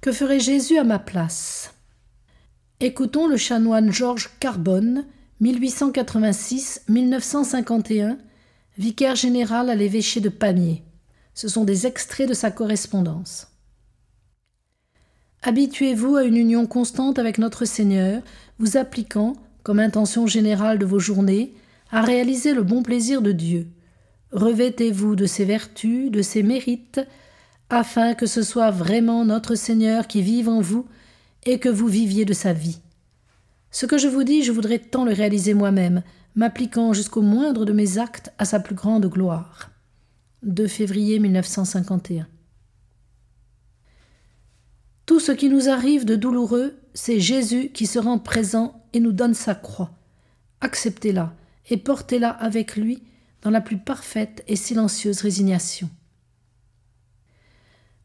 Que ferait Jésus à ma place? Écoutons le chanoine Georges Carbonne, 1886-1951, vicaire général à l'évêché de Pamiers. Ce sont des extraits de sa correspondance. Habituez-vous à une union constante avec notre Seigneur, vous appliquant, comme intention générale de vos journées, à réaliser le bon plaisir de Dieu. Revêtez-vous de ses vertus, de ses mérites, afin que ce soit vraiment notre Seigneur qui vive en vous et que vous viviez de sa vie. Ce que je vous dis, je voudrais tant le réaliser moi-même, m'appliquant jusqu'au moindre de mes actes à sa plus grande gloire. 2 février 1951. Tout ce qui nous arrive de douloureux, c'est Jésus qui se rend présent et nous donne sa croix. Acceptez-la et portez-la avec lui dans la plus parfaite et silencieuse résignation.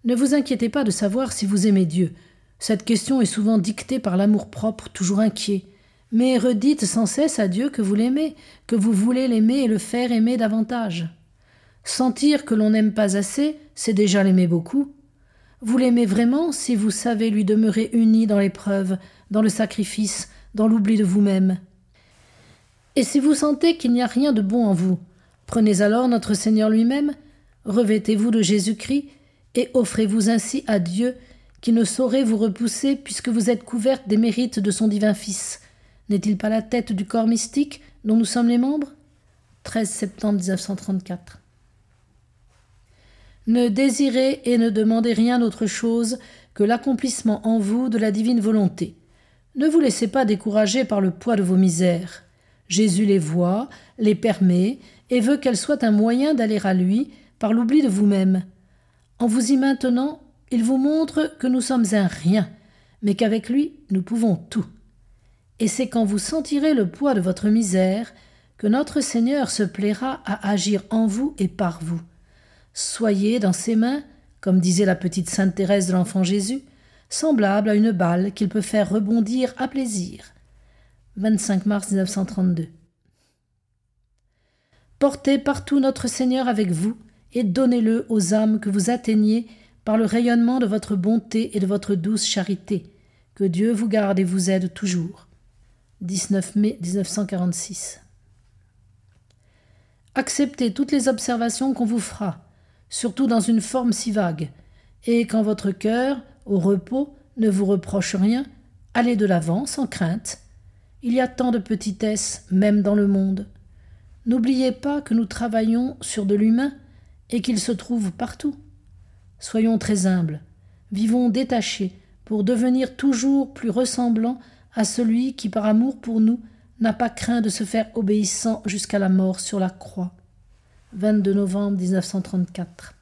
Ne vous inquiétez pas de savoir si vous aimez Dieu. Cette question est souvent dictée par l'amour-propre, toujours inquiet. Mais redites sans cesse à Dieu que vous l'aimez, que vous voulez l'aimer et le faire aimer davantage. Sentir que l'on n'aime pas assez, c'est déjà l'aimer beaucoup. Vous l'aimez vraiment si vous savez lui demeurer uni dans l'épreuve, dans le sacrifice, dans l'oubli de vous-même. Et si vous sentez qu'il n'y a rien de bon en vous, prenez alors notre Seigneur lui-même, revêtez-vous de Jésus-Christ et offrez-vous ainsi à Dieu, qui ne saurait vous repousser puisque vous êtes couverte des mérites de son divin Fils. N'est-il pas la tête du corps mystique dont nous sommes les membres? 13 septembre 1934. Ne désirez et ne demandez rien d'autre chose que l'accomplissement en vous de la divine volonté. Ne vous laissez pas décourager par le poids de vos misères. Jésus les voit, les permet, et veut qu'elles soient un moyen d'aller à lui par l'oubli de vous-même. En vous y maintenant, il vous montre que nous sommes un rien, mais qu'avec lui nous pouvons tout. Et c'est quand vous sentirez le poids de votre misère que notre Seigneur se plaira à agir en vous et par vous. Soyez dans ses mains, comme disait la petite sainte Thérèse de l'Enfant Jésus, semblable à une balle qu'il peut faire rebondir à plaisir. 25 mars 1932. Portez partout notre Seigneur avec vous, et donnez-le aux âmes que vous atteignez par le rayonnement de votre bonté et de votre douce charité. Que Dieu vous garde et vous aide toujours. 19 mai 1946. Acceptez toutes les observations qu'on vous fera, surtout dans une forme si vague, et quand votre cœur, au repos, ne vous reproche rien, allez de l'avant sans crainte. Il y a tant de petitesses, même dans le monde. N'oubliez pas que nous travaillons sur de l'humain et qu'il se trouve partout. Soyons très humbles, vivons détachés pour devenir toujours plus ressemblants à celui qui, par amour pour nous, n'a pas craint de se faire obéissant jusqu'à la mort sur la croix. 22 novembre 1934.